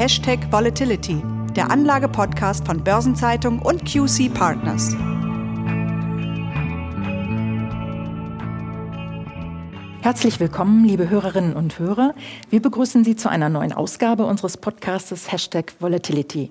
Hashtag Volatility, der Anlage-Podcast von Börsenzeitung und QC Partners. Herzlich willkommen, liebe Hörerinnen und Hörer. Wir begrüßen Sie zu einer neuen Ausgabe unseres Podcastes Hashtag Volatility.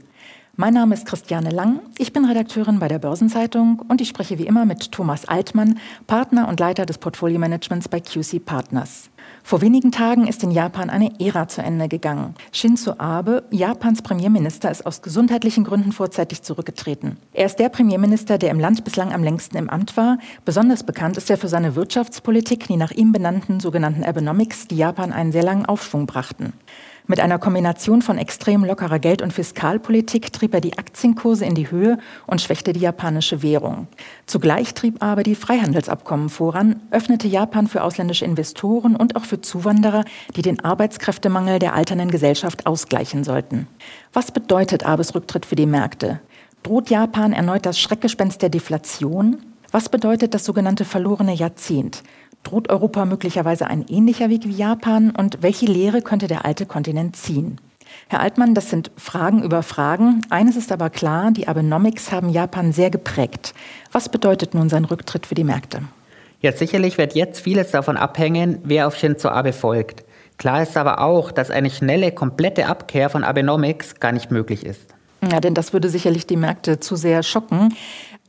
Mein Name ist Christiane Lang, ich bin Redakteurin bei der Börsenzeitung und ich spreche wie immer mit Thomas Altmann, Partner und Leiter des Portfolio-Managements bei QC Partners. Vor wenigen Tagen ist in Japan eine Ära zu Ende gegangen. Shinzo Abe, Japans Premierminister, ist aus gesundheitlichen Gründen vorzeitig zurückgetreten. Er ist der Premierminister, der im Land bislang am längsten im Amt war. Besonders bekannt ist er für seine Wirtschaftspolitik, die nach ihm benannten sogenannten Abenomics, die Japan einen sehr langen Aufschwung brachten. Mit einer Kombination von extrem lockerer Geld- und Fiskalpolitik trieb er die Aktienkurse in die Höhe und schwächte die japanische Währung. Zugleich trieb aber die Freihandelsabkommen voran, öffnete Japan für ausländische Investoren und auch für Zuwanderer, die den Arbeitskräftemangel der alternden Gesellschaft ausgleichen sollten. Was bedeutet Abes Rücktritt für die Märkte? Droht Japan erneut das Schreckgespenst der Deflation? Was bedeutet das sogenannte verlorene Jahrzehnt? Droht Europa möglicherweise ein ähnlicher Weg wie Japan und welche Lehre könnte der alte Kontinent ziehen? Herr Altmann, das sind Fragen über Fragen. Eines ist aber klar, die Abenomics haben Japan sehr geprägt. Was bedeutet nun sein Rücktritt für die Märkte? Ja, sicherlich wird jetzt vieles davon abhängen, wer auf Shinzo Abe folgt. Klar ist aber auch, dass eine schnelle, komplette Abkehr von Abenomics gar nicht möglich ist. Ja, denn das würde sicherlich die Märkte zu sehr schocken.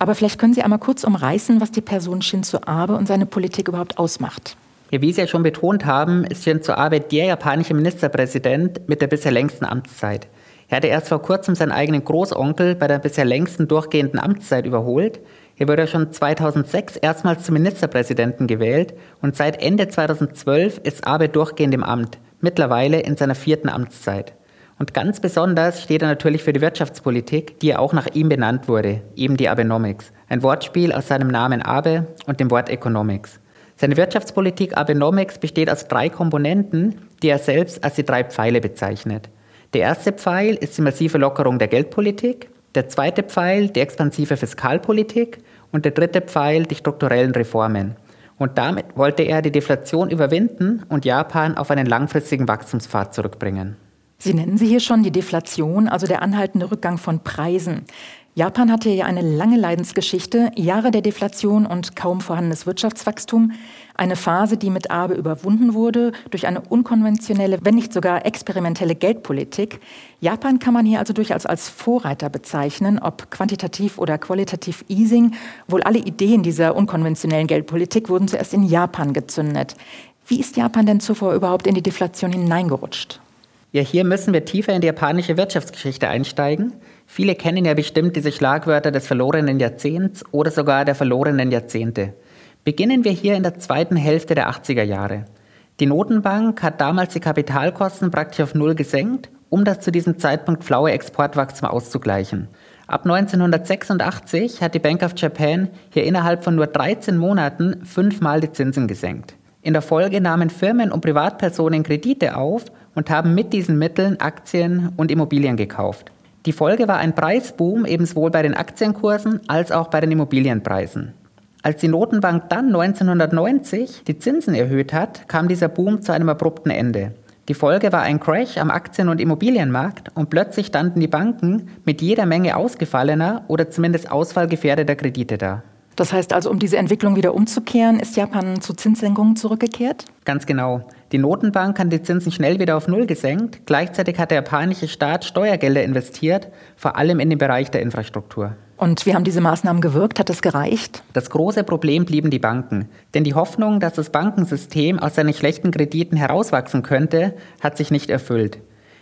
Aber vielleicht können Sie einmal kurz umreißen, was die Person Shinzo Abe und seine Politik überhaupt ausmacht. Ja, wie Sie ja schon betont haben, ist Shinzo Abe der japanische Ministerpräsident mit der bisher längsten Amtszeit. Er hatte erst vor kurzem seinen eigenen Großonkel bei der bisher längsten durchgehenden Amtszeit überholt. Er wurde schon 2006 erstmals zum Ministerpräsidenten gewählt und seit Ende 2012 ist Abe durchgehend im Amt, mittlerweile in seiner vierten Amtszeit. Und ganz besonders steht er natürlich für die Wirtschaftspolitik, die ja auch nach ihm benannt wurde, eben die Abenomics. Ein Wortspiel aus seinem Namen Abe und dem Wort Economics. Seine Wirtschaftspolitik Abenomics besteht aus drei Komponenten, die er selbst als die drei Pfeile bezeichnet. Der erste Pfeil ist die massive Lockerung der Geldpolitik, der zweite Pfeil die expansive Fiskalpolitik und der dritte Pfeil die strukturellen Reformen. Und damit wollte er die Deflation überwinden und Japan auf einen langfristigen Wachstumspfad zurückbringen. Sie nennen sie hier schon die Deflation, also der anhaltende Rückgang von Preisen. Japan hatte ja eine lange Leidensgeschichte, Jahre der Deflation und kaum vorhandenes Wirtschaftswachstum. Eine Phase, die mit Abe überwunden wurde durch eine unkonventionelle, wenn nicht sogar experimentelle Geldpolitik. Japan kann man hier also durchaus als Vorreiter bezeichnen, ob quantitativ oder qualitativ Easing. Wohl alle Ideen dieser unkonventionellen Geldpolitik wurden zuerst in Japan gezündet. Wie ist Japan denn zuvor überhaupt in die Deflation hineingerutscht? Ja, hier müssen wir tiefer in die japanische Wirtschaftsgeschichte einsteigen. Viele kennen ja bestimmt diese Schlagwörter des verlorenen Jahrzehnts oder sogar der verlorenen Jahrzehnte. Beginnen wir hier in der zweiten Hälfte der 80er Jahre. Die Notenbank hat damals die Kapitalkosten praktisch auf Null gesenkt, um das zu diesem Zeitpunkt flaue Exportwachstum auszugleichen. Ab 1986 hat die Bank of Japan hier innerhalb von nur 13 Monaten fünfmal die Zinsen gesenkt. In der Folge nahmen Firmen und Privatpersonen Kredite auf und haben mit diesen Mitteln Aktien und Immobilien gekauft. Die Folge war ein Preisboom ebensowohl bei den Aktienkursen als auch bei den Immobilienpreisen. Als die Notenbank dann 1990 die Zinsen erhöht hat, kam dieser Boom zu einem abrupten Ende. Die Folge war ein Crash am Aktien- und Immobilienmarkt und plötzlich standen die Banken mit jeder Menge ausgefallener oder zumindest ausfallgefährdeter Kredite da. Das heißt also, um diese Entwicklung wieder umzukehren, ist Japan zu Zinssenkungen zurückgekehrt? Ganz genau. Die Notenbank hat die Zinsen schnell wieder auf Null gesenkt. Gleichzeitig hat der japanische Staat Steuergelder investiert, vor allem in den Bereich der Infrastruktur. Und wie haben diese Maßnahmen gewirkt? Hat es gereicht? Das große Problem blieben die Banken. Denn die Hoffnung, dass das Bankensystem aus seinen schlechten Krediten herauswachsen könnte, hat sich nicht erfüllt.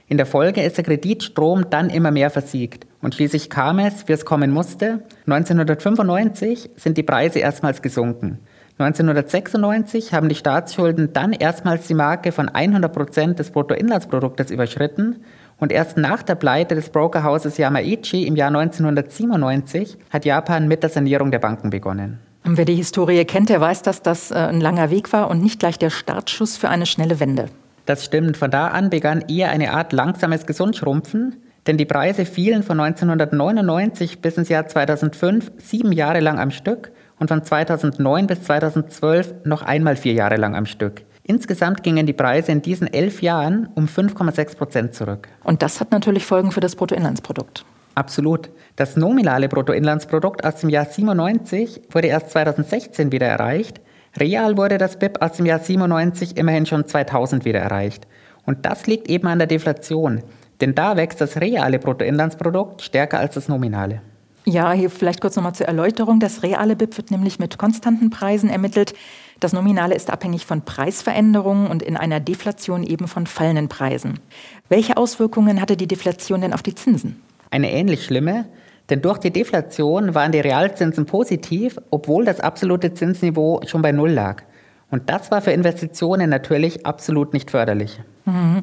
In der Folge ist der Kreditstrom dann immer mehr versiegt. Und schließlich kam es, wie es kommen musste. 1995 sind die Preise erstmals gesunken. 1996 haben die Staatsschulden dann erstmals die Marke von 100 Prozent des Bruttoinlandsproduktes überschritten und erst nach der Pleite des Brokerhauses Yamaichi im Jahr 1997 hat Japan mit der Sanierung der Banken begonnen. Wer die Historie kennt, der weiß, dass das äh, ein langer Weg war und nicht gleich der Startschuss für eine schnelle Wende. Das stimmt. Von da an begann eher eine Art langsames Gesundschrumpfen, denn die Preise fielen von 1999 bis ins Jahr 2005 sieben Jahre lang am Stück und von 2009 bis 2012 noch einmal vier Jahre lang am Stück. Insgesamt gingen die Preise in diesen elf Jahren um 5,6 Prozent zurück. Und das hat natürlich Folgen für das Bruttoinlandsprodukt. Absolut. Das nominale Bruttoinlandsprodukt aus dem Jahr 97 wurde erst 2016 wieder erreicht. Real wurde das BIP aus dem Jahr 97 immerhin schon 2000 wieder erreicht. Und das liegt eben an der Deflation. Denn da wächst das reale Bruttoinlandsprodukt stärker als das nominale. Ja, hier vielleicht kurz nochmal zur Erläuterung. Das reale BIP wird nämlich mit konstanten Preisen ermittelt. Das Nominale ist abhängig von Preisveränderungen und in einer Deflation eben von fallenden Preisen. Welche Auswirkungen hatte die Deflation denn auf die Zinsen? Eine ähnlich schlimme, denn durch die Deflation waren die Realzinsen positiv, obwohl das absolute Zinsniveau schon bei Null lag. Und das war für Investitionen natürlich absolut nicht förderlich. Mhm.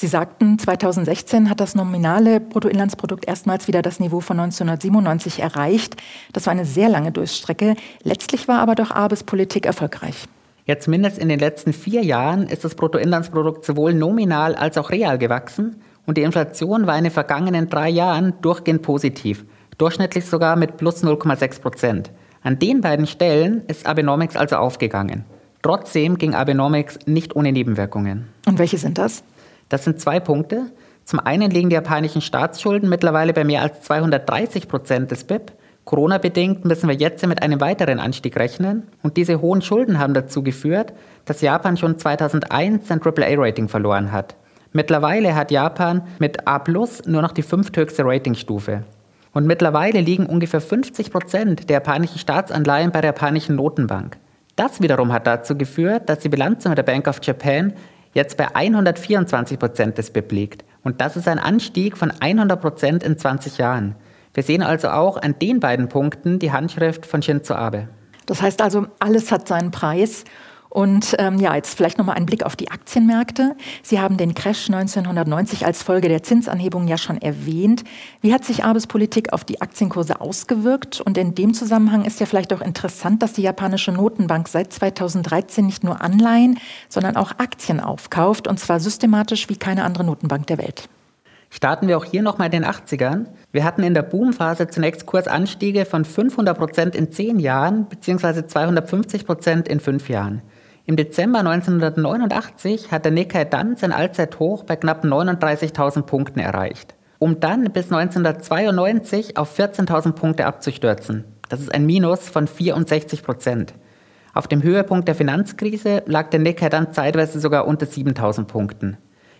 Sie sagten, 2016 hat das nominale Bruttoinlandsprodukt erstmals wieder das Niveau von 1997 erreicht. Das war eine sehr lange Durchstrecke. Letztlich war aber doch Abes Politik erfolgreich. Ja, zumindest in den letzten vier Jahren ist das Bruttoinlandsprodukt sowohl nominal als auch real gewachsen und die Inflation war in den vergangenen drei Jahren durchgehend positiv, durchschnittlich sogar mit plus 0,6 Prozent. An den beiden Stellen ist Abenomics also aufgegangen. Trotzdem ging Abenomics nicht ohne Nebenwirkungen. Und welche sind das? Das sind zwei Punkte. Zum einen liegen die japanischen Staatsschulden mittlerweile bei mehr als 230 Prozent des BIP. Corona-bedingt müssen wir jetzt mit einem weiteren Anstieg rechnen. Und diese hohen Schulden haben dazu geführt, dass Japan schon 2001 sein AAA-Rating verloren hat. Mittlerweile hat Japan mit A nur noch die fünfthöchste Ratingstufe. Und mittlerweile liegen ungefähr 50 Prozent der japanischen Staatsanleihen bei der japanischen Notenbank. Das wiederum hat dazu geführt, dass die Bilanz mit der Bank of Japan jetzt bei 124 Prozent BIP liegt. Und das ist ein Anstieg von 100 Prozent in 20 Jahren. Wir sehen also auch an den beiden Punkten die Handschrift von Shinzo Abe. Das heißt also, alles hat seinen Preis. Und ähm, ja, jetzt vielleicht nochmal ein Blick auf die Aktienmärkte. Sie haben den Crash 1990 als Folge der Zinsanhebung ja schon erwähnt. Wie hat sich Abes Politik auf die Aktienkurse ausgewirkt? Und in dem Zusammenhang ist ja vielleicht auch interessant, dass die japanische Notenbank seit 2013 nicht nur Anleihen, sondern auch Aktien aufkauft, und zwar systematisch wie keine andere Notenbank der Welt. Starten wir auch hier nochmal in den 80ern. Wir hatten in der Boomphase zunächst Kursanstiege von 500 Prozent in 10 Jahren bzw. 250 Prozent in 5 Jahren. Im Dezember 1989 hat der Nikkei dann sein Allzeithoch bei knapp 39.000 Punkten erreicht, um dann bis 1992 auf 14.000 Punkte abzustürzen. Das ist ein Minus von 64 Prozent. Auf dem Höhepunkt der Finanzkrise lag der Nikkei dann zeitweise sogar unter 7.000 Punkten.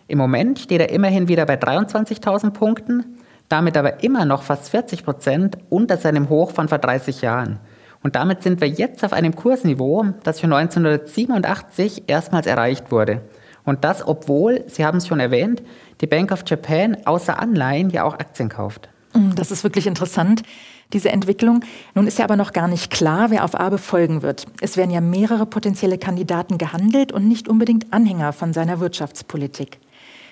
Im Moment steht er immerhin wieder bei 23.000 Punkten, damit aber immer noch fast 40 Prozent unter seinem Hoch von vor 30 Jahren. Und damit sind wir jetzt auf einem Kursniveau, das für 1987 erstmals erreicht wurde. Und das, obwohl, Sie haben es schon erwähnt, die Bank of Japan außer Anleihen ja auch Aktien kauft. Mm, das ist wirklich interessant, diese Entwicklung. Nun ist ja aber noch gar nicht klar, wer auf Abe folgen wird. Es werden ja mehrere potenzielle Kandidaten gehandelt und nicht unbedingt Anhänger von seiner Wirtschaftspolitik.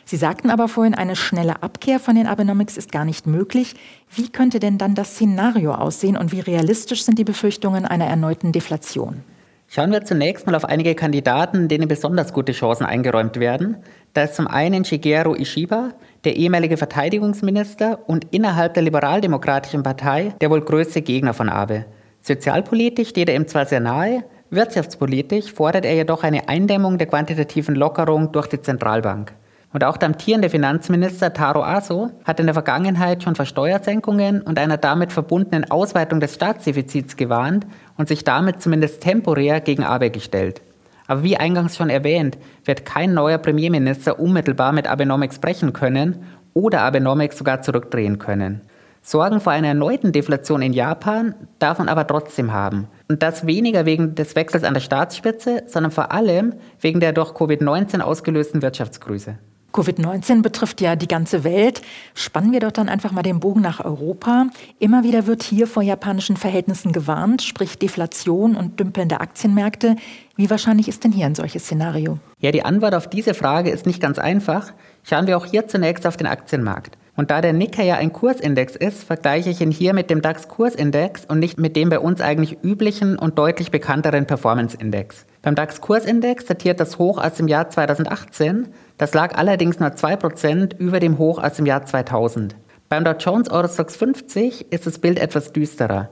Sie sagten aber vorhin, eine schnelle Abkehr von den Abenomics ist gar nicht möglich. Wie könnte denn dann das Szenario aussehen und wie realistisch sind die Befürchtungen einer erneuten Deflation? Schauen wir zunächst mal auf einige Kandidaten, denen besonders gute Chancen eingeräumt werden. Da ist zum einen Shigeru Ishiba, der ehemalige Verteidigungsminister und innerhalb der liberaldemokratischen Partei der wohl größte Gegner von Abe. Sozialpolitisch steht er ihm zwar sehr nahe, wirtschaftspolitisch fordert er jedoch eine Eindämmung der quantitativen Lockerung durch die Zentralbank. Und auch der amtierende Finanzminister Taro Aso hat in der Vergangenheit schon vor Steuersenkungen und einer damit verbundenen Ausweitung des Staatsdefizits gewarnt und sich damit zumindest temporär gegen Abe gestellt. Aber wie eingangs schon erwähnt, wird kein neuer Premierminister unmittelbar mit Abenomics brechen können oder Abenomics sogar zurückdrehen können. Sorgen vor einer erneuten Deflation in Japan darf man aber trotzdem haben. Und das weniger wegen des Wechsels an der Staatsspitze, sondern vor allem wegen der durch Covid-19 ausgelösten Wirtschaftskrise. Covid-19 betrifft ja die ganze Welt. Spannen wir doch dann einfach mal den Bogen nach Europa. Immer wieder wird hier vor japanischen Verhältnissen gewarnt, sprich Deflation und dümpelnde Aktienmärkte. Wie wahrscheinlich ist denn hier ein solches Szenario? Ja, die Antwort auf diese Frage ist nicht ganz einfach. Schauen wir auch hier zunächst auf den Aktienmarkt. Und da der Nikkei ja ein Kursindex ist, vergleiche ich ihn hier mit dem DAX-Kursindex und nicht mit dem bei uns eigentlich üblichen und deutlich bekannteren Performance-Index. Beim DAX-Kursindex datiert das Hoch aus dem Jahr 2018, das lag allerdings nur 2% über dem Hoch aus dem Jahr 2000. Beim Dow Jones Eurostox 50 ist das Bild etwas düsterer.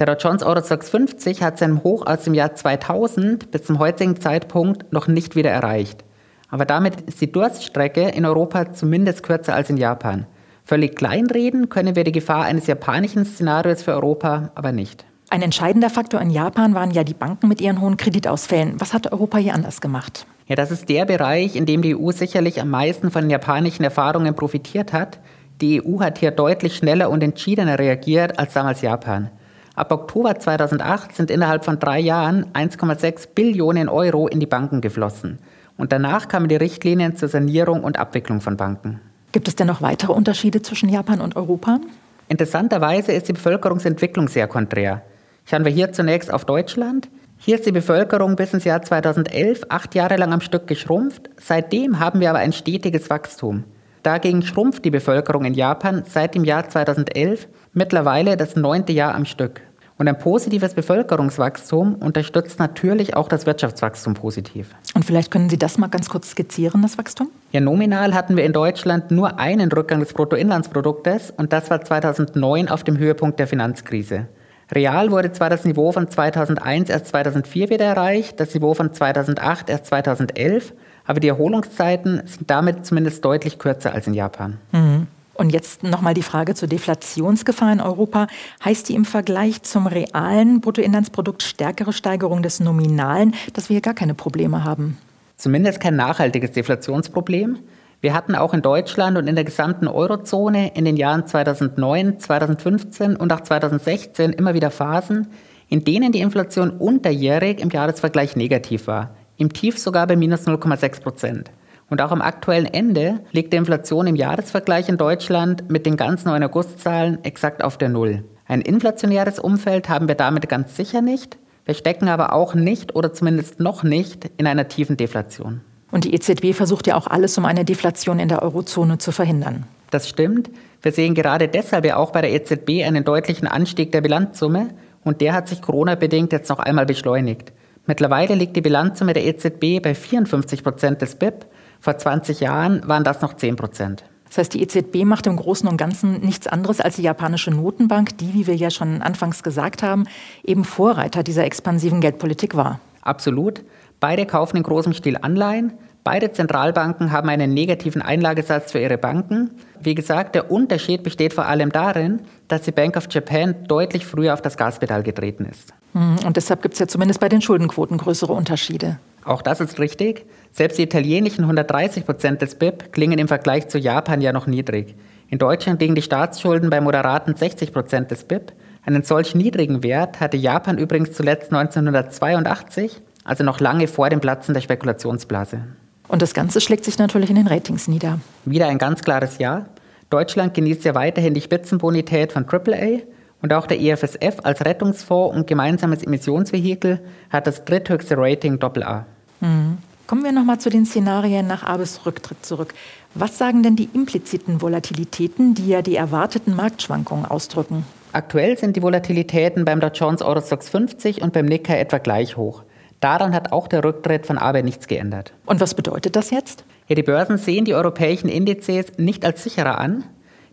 Der Dow Jones Eurostoxx 50 hat seinen Hoch aus dem Jahr 2000 bis zum heutigen Zeitpunkt noch nicht wieder erreicht. Aber damit ist die Durststrecke in Europa zumindest kürzer als in Japan. Völlig kleinreden können wir die Gefahr eines japanischen Szenarios für Europa aber nicht. Ein entscheidender Faktor in Japan waren ja die Banken mit ihren hohen Kreditausfällen. Was hat Europa hier anders gemacht? Ja, das ist der Bereich, in dem die EU sicherlich am meisten von den japanischen Erfahrungen profitiert hat. Die EU hat hier deutlich schneller und entschiedener reagiert als damals Japan. Ab Oktober 2008 sind innerhalb von drei Jahren 1,6 Billionen Euro in die Banken geflossen. Und danach kamen die Richtlinien zur Sanierung und Abwicklung von Banken. Gibt es denn noch weitere Unterschiede zwischen Japan und Europa? Interessanterweise ist die Bevölkerungsentwicklung sehr konträr. Schauen wir hier zunächst auf Deutschland. Hier ist die Bevölkerung bis ins Jahr 2011 acht Jahre lang am Stück geschrumpft. Seitdem haben wir aber ein stetiges Wachstum. Dagegen schrumpft die Bevölkerung in Japan seit dem Jahr 2011 mittlerweile das neunte Jahr am Stück. Und ein positives Bevölkerungswachstum unterstützt natürlich auch das Wirtschaftswachstum positiv. Und vielleicht können Sie das mal ganz kurz skizzieren, das Wachstum? Ja, nominal hatten wir in Deutschland nur einen Rückgang des Bruttoinlandsproduktes und das war 2009 auf dem Höhepunkt der Finanzkrise. Real wurde zwar das Niveau von 2001 erst 2004 wieder erreicht, das Niveau von 2008 erst 2011, aber die Erholungszeiten sind damit zumindest deutlich kürzer als in Japan. Mhm. Und jetzt nochmal die Frage zur Deflationsgefahr in Europa. Heißt die im Vergleich zum realen Bruttoinlandsprodukt stärkere Steigerung des Nominalen, dass wir hier gar keine Probleme haben? Zumindest kein nachhaltiges Deflationsproblem. Wir hatten auch in Deutschland und in der gesamten Eurozone in den Jahren 2009, 2015 und auch 2016 immer wieder Phasen, in denen die Inflation unterjährig im Jahresvergleich negativ war, im Tief sogar bei minus 0,6 Prozent. Und auch am aktuellen Ende liegt die Inflation im Jahresvergleich in Deutschland mit den ganz neuen Augustzahlen exakt auf der Null. Ein inflationäres Umfeld haben wir damit ganz sicher nicht. Wir stecken aber auch nicht oder zumindest noch nicht in einer tiefen Deflation. Und die EZB versucht ja auch alles, um eine Deflation in der Eurozone zu verhindern. Das stimmt. Wir sehen gerade deshalb ja auch bei der EZB einen deutlichen Anstieg der Bilanzsumme und der hat sich Corona-bedingt jetzt noch einmal beschleunigt. Mittlerweile liegt die Bilanzsumme der EZB bei 54 Prozent des BIP vor 20 Jahren waren das noch 10 Prozent. Das heißt, die EZB macht im Großen und Ganzen nichts anderes als die japanische Notenbank, die, wie wir ja schon anfangs gesagt haben, eben Vorreiter dieser expansiven Geldpolitik war. Absolut. Beide kaufen in großem Stil Anleihen. Beide Zentralbanken haben einen negativen Einlagesatz für ihre Banken. Wie gesagt, der Unterschied besteht vor allem darin, dass die Bank of Japan deutlich früher auf das Gaspedal getreten ist. Hm, und deshalb gibt es ja zumindest bei den Schuldenquoten größere Unterschiede. Auch das ist richtig. Selbst die italienischen 130 Prozent des BIP klingen im Vergleich zu Japan ja noch niedrig. In Deutschland liegen die Staatsschulden bei moderaten 60 Prozent des BIP. Einen solch niedrigen Wert hatte Japan übrigens zuletzt 1982, also noch lange vor dem Platzen der Spekulationsblase. Und das Ganze schlägt sich natürlich in den Ratings nieder. Wieder ein ganz klares Ja. Deutschland genießt ja weiterhin die Spitzenbonität von AAA und auch der EFSF als Rettungsfonds und gemeinsames Emissionsvehikel hat das dritthöchste Rating AA. Mhm. Kommen wir nochmal zu den Szenarien nach Abes Rücktritt zurück. Was sagen denn die impliziten Volatilitäten, die ja die erwarteten Marktschwankungen ausdrücken? Aktuell sind die Volatilitäten beim Dow Jones Eurostox 50 und beim Nikkei etwa gleich hoch. Daran hat auch der Rücktritt von Abe nichts geändert. Und was bedeutet das jetzt? Ja, die Börsen sehen die europäischen Indizes nicht als sicherer an.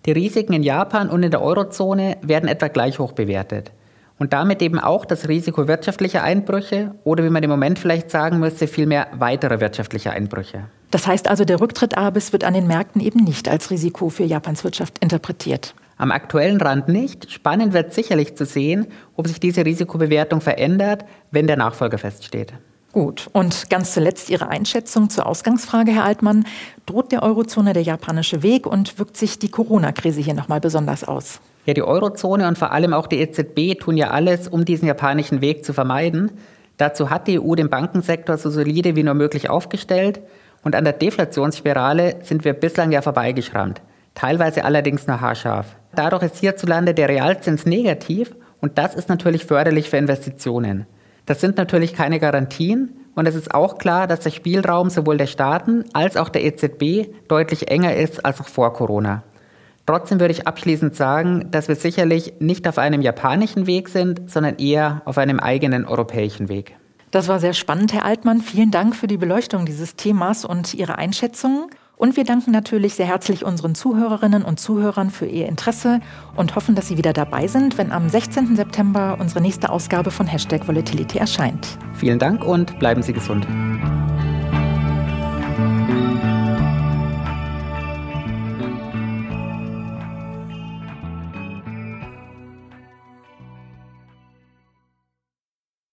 Die Risiken in Japan und in der Eurozone werden etwa gleich hoch bewertet und damit eben auch das Risiko wirtschaftlicher Einbrüche oder wie man im Moment vielleicht sagen müsste, vielmehr weitere wirtschaftliche Einbrüche. Das heißt also, der Rücktritt Abis wird an den Märkten eben nicht als Risiko für Japans Wirtschaft interpretiert. Am aktuellen Rand nicht. Spannend wird sicherlich zu sehen, ob sich diese Risikobewertung verändert, wenn der Nachfolger feststeht. Gut. Und ganz zuletzt Ihre Einschätzung zur Ausgangsfrage, Herr Altmann. Droht der Eurozone der japanische Weg und wirkt sich die Corona-Krise hier nochmal besonders aus? Ja, die Eurozone und vor allem auch die EZB tun ja alles, um diesen japanischen Weg zu vermeiden. Dazu hat die EU den Bankensektor so solide wie nur möglich aufgestellt und an der Deflationsspirale sind wir bislang ja vorbeigeschrammt, teilweise allerdings nur haarscharf. Dadurch ist hierzulande der Realzins negativ und das ist natürlich förderlich für Investitionen. Das sind natürlich keine Garantien und es ist auch klar, dass der Spielraum sowohl der Staaten als auch der EZB deutlich enger ist als auch vor Corona. Trotzdem würde ich abschließend sagen, dass wir sicherlich nicht auf einem japanischen Weg sind, sondern eher auf einem eigenen europäischen Weg. Das war sehr spannend, Herr Altmann. Vielen Dank für die Beleuchtung dieses Themas und Ihre Einschätzungen. Und wir danken natürlich sehr herzlich unseren Zuhörerinnen und Zuhörern für ihr Interesse und hoffen, dass Sie wieder dabei sind, wenn am 16. September unsere nächste Ausgabe von Hashtag Volatility erscheint. Vielen Dank und bleiben Sie gesund.